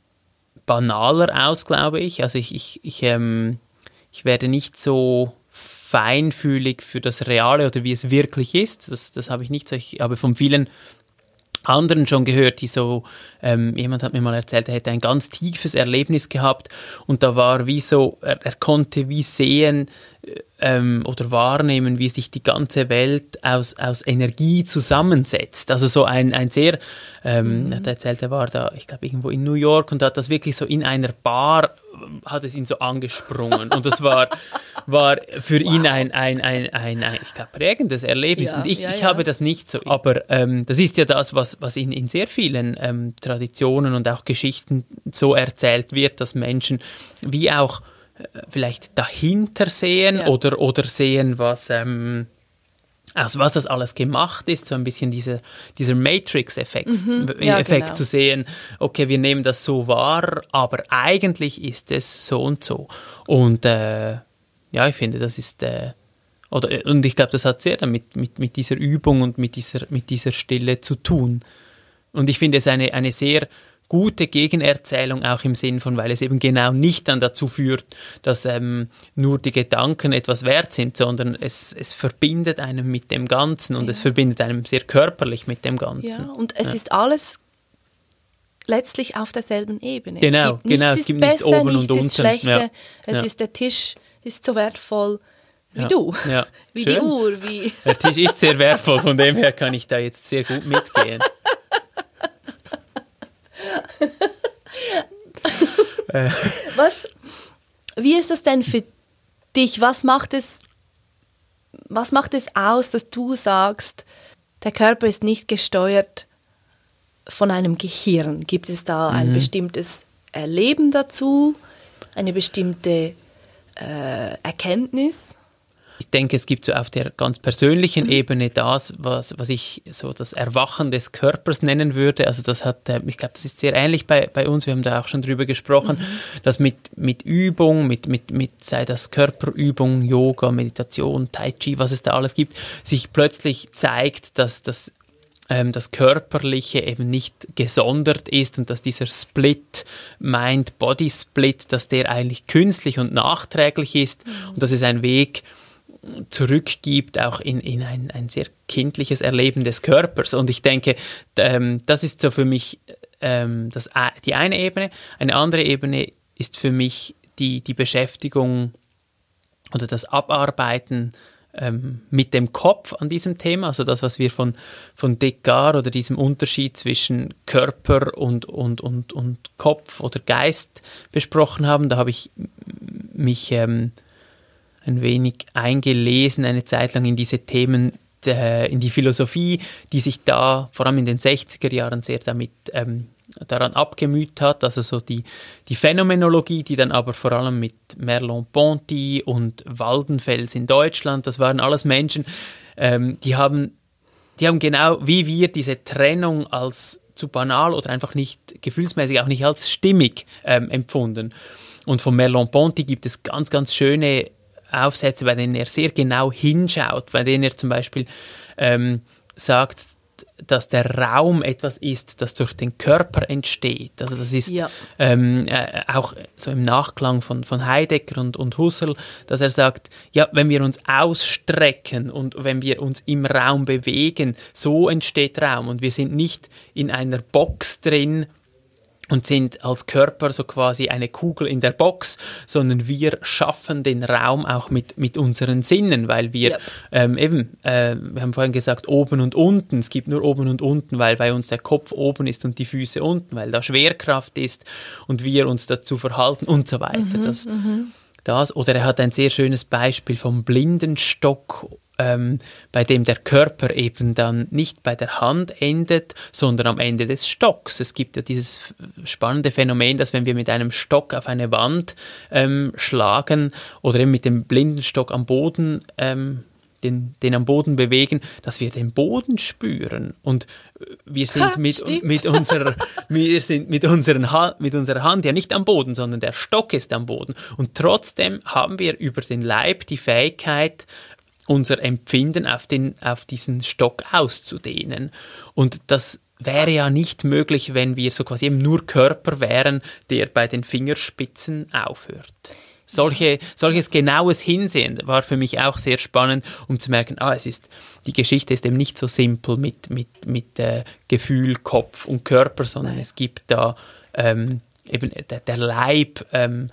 banaler aus, glaube ich. Also ich, ich, ich, ähm, ich werde nicht so feinfühlig für das Reale oder wie es wirklich ist. Das, das habe ich nicht so. Ich habe von vielen anderen schon gehört, die so, ähm, jemand hat mir mal erzählt, er hätte ein ganz tiefes Erlebnis gehabt und da war wie so, er, er konnte wie sehen äh, ähm, oder wahrnehmen, wie sich die ganze Welt aus, aus Energie zusammensetzt. Also so ein, ein sehr, ähm, mhm. er hat erzählt, er war da, ich glaube, irgendwo in New York und hat das wirklich so in einer Bar hat es ihn so angesprungen. Und das war, war für wow. ihn ein, ein, ein, ein, ein ich glaube, prägendes Erlebnis. Ja, und ich, ja, ich ja. habe das nicht so. Aber ähm, das ist ja das, was, was in, in sehr vielen ähm, Traditionen und auch Geschichten so erzählt wird, dass Menschen wie auch äh, vielleicht dahinter sehen oder, oder sehen, was... Ähm, aus was das alles gemacht ist, so ein bisschen dieser, dieser Matrix-Effekt mhm, ja, genau. zu sehen, okay, wir nehmen das so wahr, aber eigentlich ist es so und so. Und äh, ja, ich finde, das ist, äh, oder, und ich glaube, das hat sehr damit mit, mit dieser Übung und mit dieser, mit dieser Stille zu tun. Und ich finde es eine, eine sehr gute Gegenerzählung auch im Sinn von, weil es eben genau nicht dann dazu führt, dass ähm, nur die Gedanken etwas wert sind, sondern es, es verbindet einem mit dem Ganzen und ja. es verbindet einem sehr körperlich mit dem Ganzen. Ja, und es ja. ist alles letztlich auf derselben Ebene. Genau, es gibt genau, es gibt besser, nicht oben und unten. Ist schlechter, ja. Es ist der Tisch ist so wertvoll wie du, wie Schön. die Uhr. Wie der Tisch ist sehr wertvoll, von dem her kann ich da jetzt sehr gut mitgehen. was, wie ist das denn für dich? Was macht es, was macht es aus, dass du sagst, der Körper ist nicht gesteuert von einem Gehirn? Gibt es da ein mhm. bestimmtes Erleben dazu, eine bestimmte äh, Erkenntnis? Ich denke, es gibt so auf der ganz persönlichen mhm. Ebene das, was, was ich so das Erwachen des Körpers nennen würde. Also das hat, äh, ich glaube, das ist sehr ähnlich bei, bei uns, wir haben da auch schon drüber gesprochen, mhm. dass mit, mit Übung, mit, mit, mit, sei das Körperübung, Yoga, Meditation, Tai Chi, was es da alles gibt, sich plötzlich zeigt, dass das ähm, das Körperliche eben nicht gesondert ist und dass dieser Split, Mind-Body-Split, dass der eigentlich künstlich und nachträglich ist mhm. und das ist ein Weg, zurückgibt, auch in, in ein, ein sehr kindliches Erleben des Körpers. Und ich denke, ähm, das ist so für mich ähm, das, die eine Ebene. Eine andere Ebene ist für mich die, die Beschäftigung oder das Abarbeiten ähm, mit dem Kopf an diesem Thema, also das, was wir von, von Descartes oder diesem Unterschied zwischen Körper und, und, und, und Kopf oder Geist besprochen haben. Da habe ich mich ähm, ein wenig eingelesen, eine Zeit lang in diese Themen äh, in die Philosophie, die sich da vor allem in den 60er Jahren sehr damit ähm, daran abgemüht hat, also so die, die Phänomenologie, die dann aber vor allem mit Merleau-Ponty und Waldenfels in Deutschland, das waren alles Menschen, ähm, die haben die haben genau wie wir diese Trennung als zu banal oder einfach nicht gefühlsmäßig auch nicht als stimmig ähm, empfunden. Und von Merleau-Ponty gibt es ganz, ganz schöne Aufsätze, bei denen er sehr genau hinschaut, bei denen er zum Beispiel ähm, sagt, dass der Raum etwas ist, das durch den Körper entsteht. Also das ist ja. ähm, äh, auch so im Nachklang von, von Heidegger und, und Husserl, dass er sagt, ja, wenn wir uns ausstrecken und wenn wir uns im Raum bewegen, so entsteht Raum und wir sind nicht in einer Box drin, und sind als Körper so quasi eine Kugel in der Box, sondern wir schaffen den Raum auch mit, mit unseren Sinnen, weil wir yep. ähm, eben, äh, wir haben vorhin gesagt, oben und unten, es gibt nur oben und unten, weil bei uns der Kopf oben ist und die Füße unten, weil da Schwerkraft ist und wir uns dazu verhalten und so weiter. Mhm, das, mhm. das, oder er hat ein sehr schönes Beispiel vom Blindenstock ähm, bei dem der Körper eben dann nicht bei der Hand endet, sondern am Ende des Stocks. Es gibt ja dieses spannende Phänomen, dass wenn wir mit einem Stock auf eine Wand ähm, schlagen oder eben mit dem Blindenstock am Boden ähm, den, den am Boden bewegen, dass wir den Boden spüren. Und wir sind, ha, mit, mit, unserer, wir sind mit, unseren mit unserer Hand ja nicht am Boden, sondern der Stock ist am Boden. Und trotzdem haben wir über den Leib die Fähigkeit, unser Empfinden auf, den, auf diesen Stock auszudehnen. Und das wäre ja nicht möglich, wenn wir so quasi eben nur Körper wären, der bei den Fingerspitzen aufhört. Solche, solches genaues Hinsehen war für mich auch sehr spannend, um zu merken, ah, es ist, die Geschichte ist eben nicht so simpel mit, mit, mit äh, Gefühl, Kopf und Körper, sondern Nein. es gibt da ähm, eben der, der Leib ähm,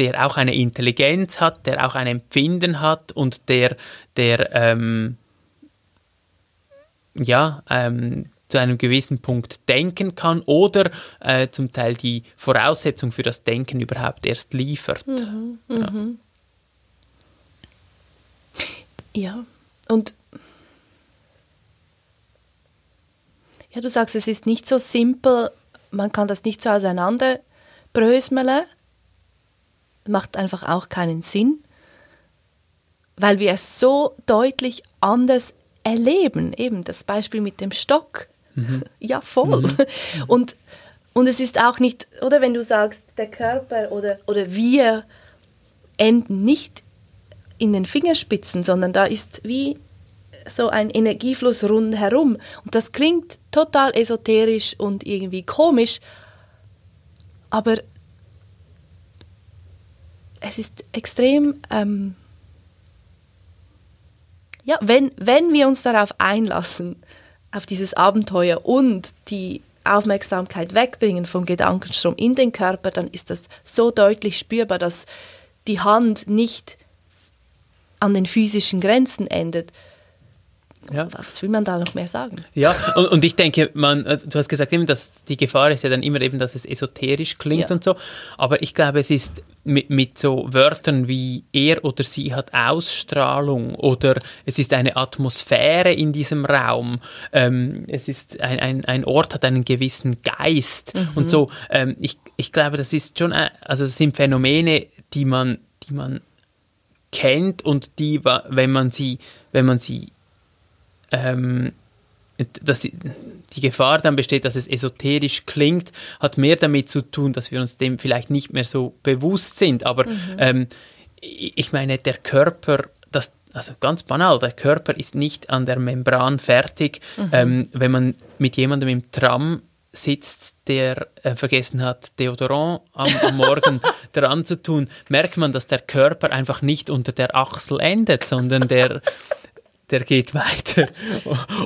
der auch eine Intelligenz hat, der auch ein Empfinden hat und der, der ähm, ja, ähm, zu einem gewissen Punkt denken kann oder äh, zum Teil die Voraussetzung für das Denken überhaupt erst liefert. Mhm, ja. Mhm. ja, und ja, du sagst, es ist nicht so simpel, man kann das nicht so auseinanderbrösmeln macht einfach auch keinen Sinn, weil wir es so deutlich anders erleben. Eben das Beispiel mit dem Stock. Mhm. Ja, voll. Mhm. Und, und es ist auch nicht, oder wenn du sagst, der Körper oder, oder wir enden nicht in den Fingerspitzen, sondern da ist wie so ein Energiefluss rundherum. Und das klingt total esoterisch und irgendwie komisch, aber es ist extrem, ähm, ja, wenn, wenn wir uns darauf einlassen, auf dieses Abenteuer und die Aufmerksamkeit wegbringen vom Gedankenstrom in den Körper, dann ist das so deutlich spürbar, dass die Hand nicht an den physischen Grenzen endet, ja. Was will man da noch mehr sagen? Ja, und, und ich denke, man, also du hast gesagt, eben, dass die Gefahr ist ja dann immer eben, dass es esoterisch klingt ja. und so. Aber ich glaube, es ist mit, mit so Wörtern wie er oder sie hat Ausstrahlung oder es ist eine Atmosphäre in diesem Raum. Ähm, es ist ein, ein, ein Ort hat einen gewissen Geist mhm. und so. Ähm, ich, ich glaube, das ist schon, also das sind Phänomene, die man, die man kennt und die, wenn man sie, wenn man sie ähm, dass die, die, Gefahr dann besteht, dass es esoterisch klingt, hat mehr damit zu tun, dass wir uns dem vielleicht nicht mehr so bewusst sind. Aber mhm. ähm, ich meine, der Körper, das, also ganz banal, der Körper ist nicht an der Membran fertig. Mhm. Ähm, wenn man mit jemandem im Tram sitzt, der äh, vergessen hat, Deodorant am, am Morgen dran zu tun, merkt man, dass der Körper einfach nicht unter der Achsel endet, sondern der der geht weiter.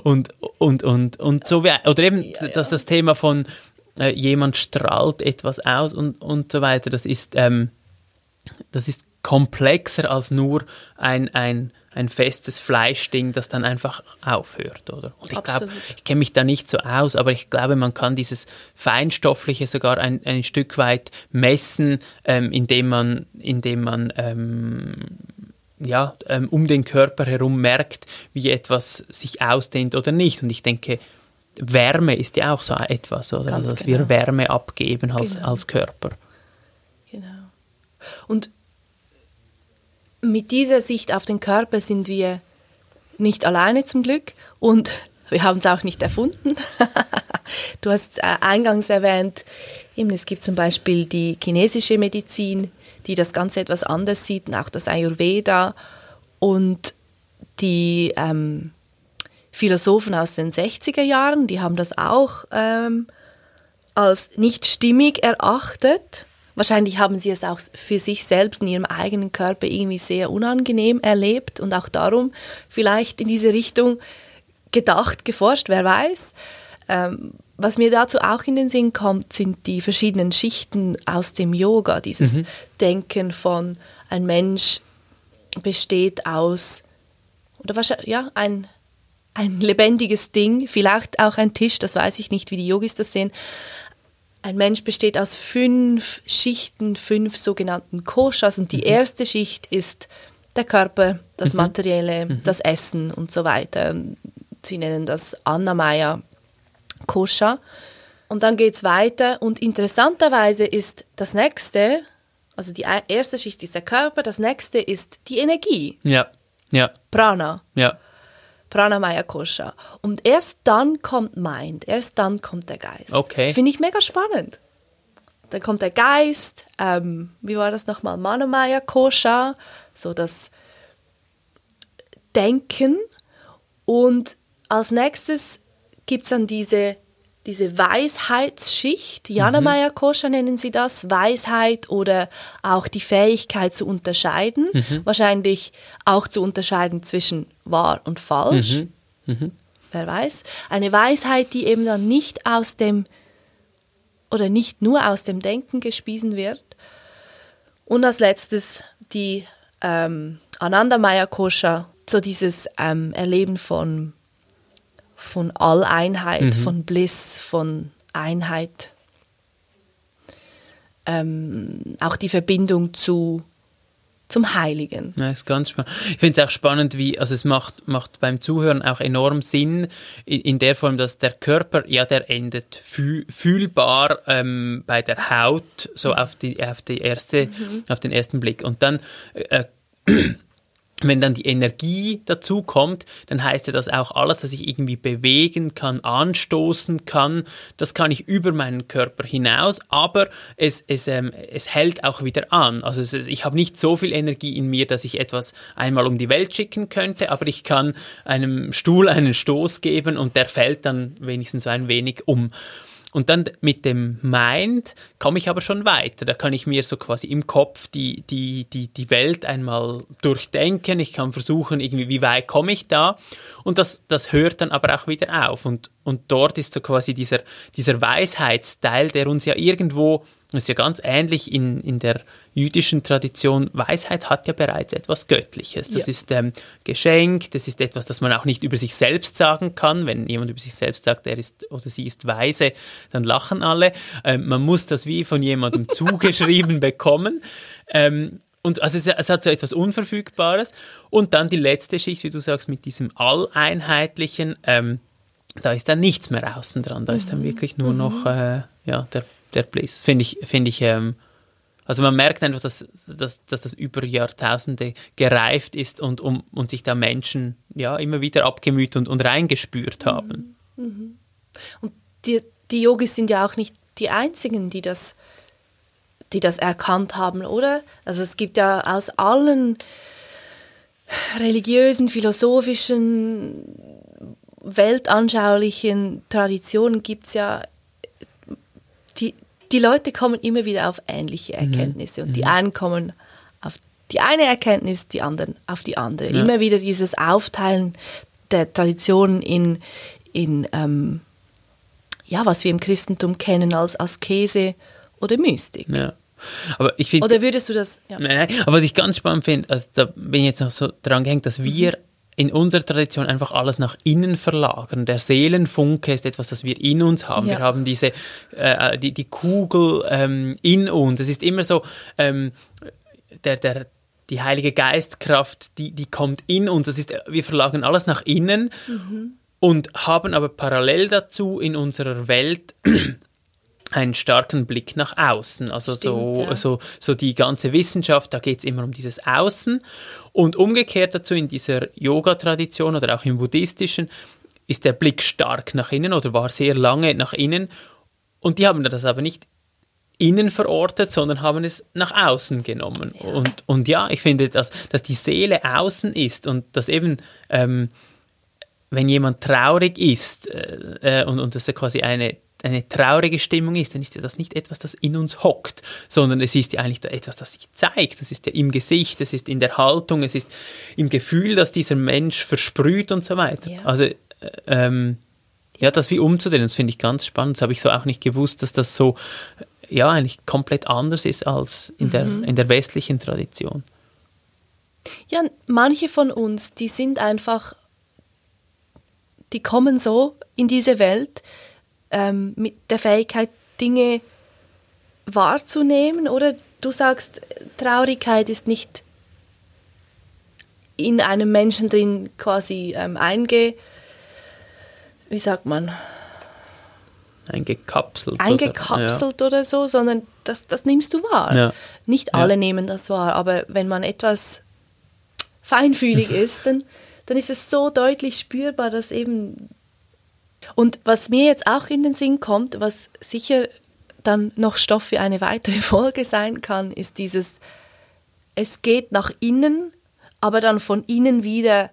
Und, und, und, und so wie, oder eben, ja, ja. dass das Thema von äh, jemand strahlt etwas aus und, und so weiter, das ist, ähm, das ist komplexer als nur ein, ein, ein festes Fleischding, das dann einfach aufhört, oder? Und ich glaube, ich kenne mich da nicht so aus, aber ich glaube, man kann dieses Feinstoffliche sogar ein, ein Stück weit messen, ähm, indem man, indem man ähm, ja, ähm, um den Körper herum merkt, wie etwas sich ausdehnt oder nicht. Und ich denke, Wärme ist ja auch so etwas, oder? Ganz dass genau. wir Wärme abgeben als, Genau. als Körper. Genau. Und mit dieser Sicht auf den Körper sind wir nicht alleine zum Glück und wir haben es auch nicht erfunden. du hast äh, eingangs erwähnt, eben, es gibt zum Beispiel die chinesische Medizin, die das Ganze etwas anders sieht, auch das Ayurveda und die ähm, Philosophen aus den 60er Jahren, die haben das auch ähm, als nicht stimmig erachtet. Wahrscheinlich haben sie es auch für sich selbst in ihrem eigenen Körper irgendwie sehr unangenehm erlebt und auch darum vielleicht in diese Richtung gedacht, geforscht, wer weiß. Ähm, was mir dazu auch in den Sinn kommt, sind die verschiedenen Schichten aus dem Yoga, dieses Denken von ein Mensch besteht aus, oder wahrscheinlich, ja, ein, ein lebendiges Ding, vielleicht auch ein Tisch, das weiß ich nicht, wie die Yogis das sehen. Ein Mensch besteht aus fünf Schichten, fünf sogenannten Koshas. Und die erste Schicht ist der Körper, das Materielle, das Essen und so weiter. Sie nennen das Annamaya Kosha. Und dann geht es weiter und interessanterweise ist das nächste, also die e- erste Schicht ist der Körper, das nächste ist die Energie, Ja, ja, Prana. ja. Pranamaya Kosha. Und erst dann kommt Mind, erst dann kommt der Geist. Okay. Finde ich mega spannend. Dann kommt der Geist, ähm, wie war das nochmal? Manomaya Kosha, so das Denken. Und als nächstes gibt es dann diese, diese Weisheitsschicht, Janamaya Kosha nennen sie das, Weisheit oder auch die Fähigkeit zu unterscheiden, wahrscheinlich auch zu unterscheiden zwischen wahr und falsch. Wer weiß. Eine Weisheit, die eben dann nicht aus dem oder nicht nur aus dem Denken gespiesen wird. Und als letztes die ähm, Anandamaya Kosha, so dieses ähm, Erleben von, von Alleinheit, von Bliss, von Einheit. Ähm, auch die Verbindung zu, zum Heiligen. Ja, ist ganz spannend. Ich finde es auch spannend, wie, also es macht, macht beim Zuhören auch enorm Sinn, in, in der Form, dass der Körper, ja, der endet fühl, fühlbar ähm, bei der Haut, so auf, die, auf, die erste, auf den ersten Blick. Und dann, äh, wenn dann die Energie dazu kommt, dann heißt ja das auch alles, was ich irgendwie bewegen kann, anstoßen kann, das kann ich über meinen Körper hinaus, aber es, es, ähm, es hält auch wieder an. Also es, ich habe nicht so viel Energie in mir, dass ich etwas einmal um die Welt schicken könnte, aber ich kann einem Stuhl einen Stoß geben und der fällt dann wenigstens ein wenig um. Und dann mit dem Mind komme ich aber schon weiter. Da kann ich mir so quasi im Kopf die, die, die, die Welt einmal durchdenken. Ich kann versuchen, irgendwie, wie weit komme ich da? Und das, das hört dann aber auch wieder auf. Und, und dort ist so quasi dieser, dieser Weisheitsteil, der uns ja irgendwo, das ist ja ganz ähnlich in, in der jüdischen Tradition, Weisheit hat ja bereits etwas Göttliches. Das Ja. ist ähm, Geschenk, das ist etwas, das man auch nicht über sich selbst sagen kann. Wenn jemand über sich selbst sagt, er ist oder sie ist weise, dann lachen alle. Ähm, man muss das wie von jemandem zugeschrieben bekommen. Ähm, und also es, es hat so etwas Unverfügbares. Und dann die letzte Schicht, wie du sagst, mit diesem Alleinheitlichen, ähm, da ist dann nichts mehr außen dran. Da ist dann wirklich nur noch äh, ja, der, der Bliss. Finde ich, finde ich ähm, also man merkt einfach, dass, dass, dass das über Jahrtausende gereift ist und, um, und sich da Menschen ja immer wieder abgemüht und, und reingespürt haben. Und die, die Yogis sind ja auch nicht die einzigen, die das, die das erkannt haben, oder? Also es gibt ja aus allen religiösen, philosophischen, weltanschaulichen Traditionen gibt es ja, die, Leute kommen immer wieder auf ähnliche Erkenntnisse und die einen kommen auf die eine Erkenntnis, die anderen auf die andere. Ja. Immer wieder dieses Aufteilen der Traditionen in, in ähm, ja, was wir im Christentum kennen als Askese oder Mystik. Ja. Aber ich finde, Oder würdest du das? Ja. Nein, nein. Aber was ich ganz spannend finde, also da bin ich jetzt noch so dran gehängt, dass wir in unserer Tradition einfach alles nach innen verlagern. Der Seelenfunke ist etwas, das wir in uns haben. Ja. Wir haben diese, äh, die, die Kugel ähm, in uns. Es ist immer so, ähm, der, der, die Heilige Geistkraft, die, die kommt in uns. Das ist, wir verlagern alles nach innen mhm. und haben aber parallel dazu in unserer Welt einen starken Blick nach außen. Also Stimmt, so, ja. so, so die ganze Wissenschaft, da geht es immer um dieses Außen. Und umgekehrt dazu in dieser Yoga-Tradition oder auch im buddhistischen ist der Blick stark nach innen oder war sehr lange nach innen. Und die haben das aber nicht innen verortet, sondern haben es nach außen genommen. Ja. Und, und ja, ich finde, dass, dass die Seele außen ist und dass eben, ähm, wenn jemand traurig ist äh, äh und, und das quasi eine, eine traurige Stimmung ist, dann ist ja das nicht etwas, das in uns hockt, sondern es ist ja eigentlich etwas, das sich zeigt. Das ist ja im Gesicht, es ist in der Haltung, es ist im Gefühl, das dieser Mensch versprüht und so weiter. Ja. Also äh, ähm, ja, das wie umzudrehen, das finde ich ganz spannend. Das habe ich so auch nicht gewusst, dass das so ja eigentlich komplett anders ist als in, mhm. der, in der westlichen Tradition. Ja, manche von uns, die sind einfach, die kommen so in diese Welt ähm, mit der Fähigkeit, Dinge wahrzunehmen. Oder du sagst, Traurigkeit ist nicht in einem Menschen drin quasi ähm, einge, wie sagt man, eingekapselt. Eingekapselt oder, ja. oder, so, sondern das, das nimmst du wahr. Ja. Nicht alle ja. nehmen das wahr, aber wenn man etwas feinfühlig ist, dann, dann ist es so deutlich spürbar, dass eben. Und was mir jetzt auch in den Sinn kommt, was sicher dann noch Stoff für eine weitere Folge sein kann, ist dieses, es geht nach innen, aber dann von innen wieder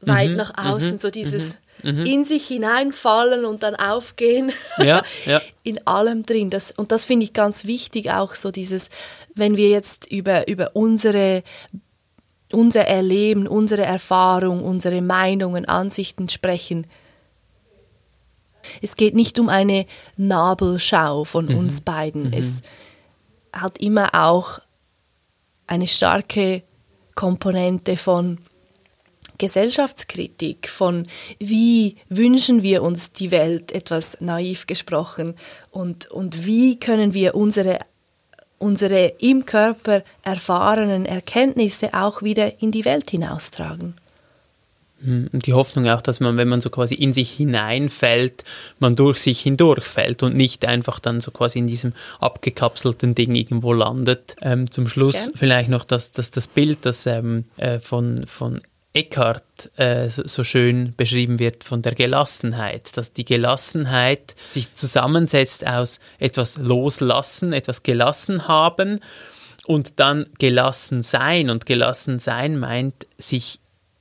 weit mhm, nach außen, mhm, so dieses mhm mhm. in sich hineinfallen und dann aufgehen. Ja, ja. in allem drin. Das, und das finde ich ganz wichtig, auch so dieses, wenn wir jetzt über, über unsere unser Erleben, unsere Erfahrung, unsere Meinungen, Ansichten sprechen. Es geht nicht um eine Nabelschau von mhm. uns beiden. Mhm. Es hat immer auch eine starke Komponente von Gesellschaftskritik, von wie wünschen wir uns die Welt, etwas naiv gesprochen, und, und wie können wir unsere, unsere im Körper erfahrenen Erkenntnisse auch wieder in die Welt hinaustragen. Hm, die Hoffnung auch, dass man, wenn man so quasi in sich hineinfällt, man durch sich hindurchfällt und nicht einfach dann so quasi in diesem abgekapselten Ding irgendwo landet. Ähm, zum Schluss okay. vielleicht noch das, das, das Bild, das ähm, äh, von, von Eckhart äh, so schön beschrieben wird von der Gelassenheit, dass die Gelassenheit sich zusammensetzt aus etwas loslassen, etwas gelassen haben und dann gelassen sein. Und gelassen sein meint sich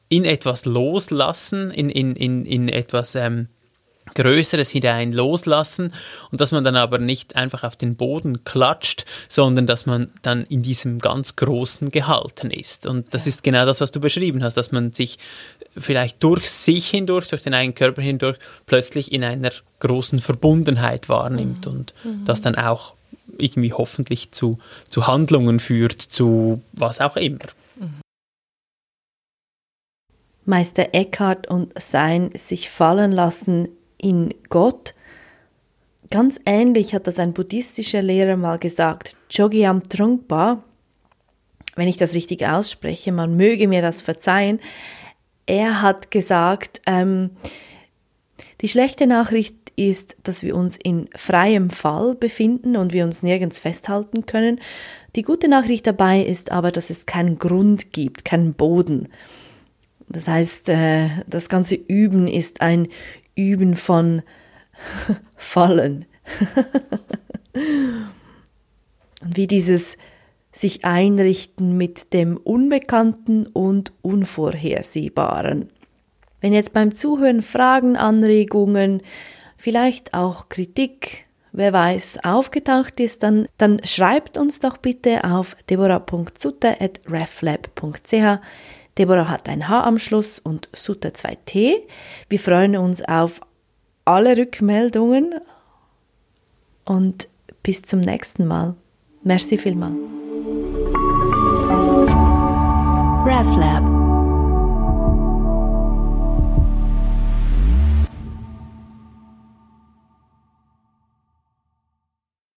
in etwas loslassen, in, in, in, in etwas ähm, Größeres hinein loslassen und dass man dann aber nicht einfach auf den Boden klatscht, sondern dass man dann in diesem ganz Großen gehalten ist. Und das ja. ist genau das, was du beschrieben hast, dass man sich vielleicht durch sich hindurch, durch den eigenen Körper hindurch, plötzlich in einer großen Verbundenheit wahrnimmt mhm. und mhm. das dann auch irgendwie hoffentlich zu, zu Handlungen führt, zu was auch immer. Meister Eckhart und sein sich fallen lassen in Gott. Ganz ähnlich hat das ein buddhistischer Lehrer mal gesagt, Chogyam Trungpa, wenn ich das richtig ausspreche, man möge mir das verzeihen. Er hat gesagt, ähm, die schlechte Nachricht ist, dass wir uns in freiem Fall befinden und wir uns nirgends festhalten können. Die gute Nachricht dabei ist aber, dass es keinen Grund gibt, keinen Boden. Das heißt, äh, das ganze Üben ist ein Üben von Fallen. und wie dieses sich einrichten mit dem Unbekannten und Unvorhersehbaren. Wenn jetzt beim Zuhören Fragen, Anregungen, vielleicht auch Kritik, wer weiß, aufgetaucht ist, dann, dann schreibt uns doch bitte auf deborah.sutter.reflab.ch. Deborah hat ein H am Schluss und Sutter 2T. Wir freuen uns auf alle Rückmeldungen und bis zum nächsten Mal. Merci vielmals. RefLab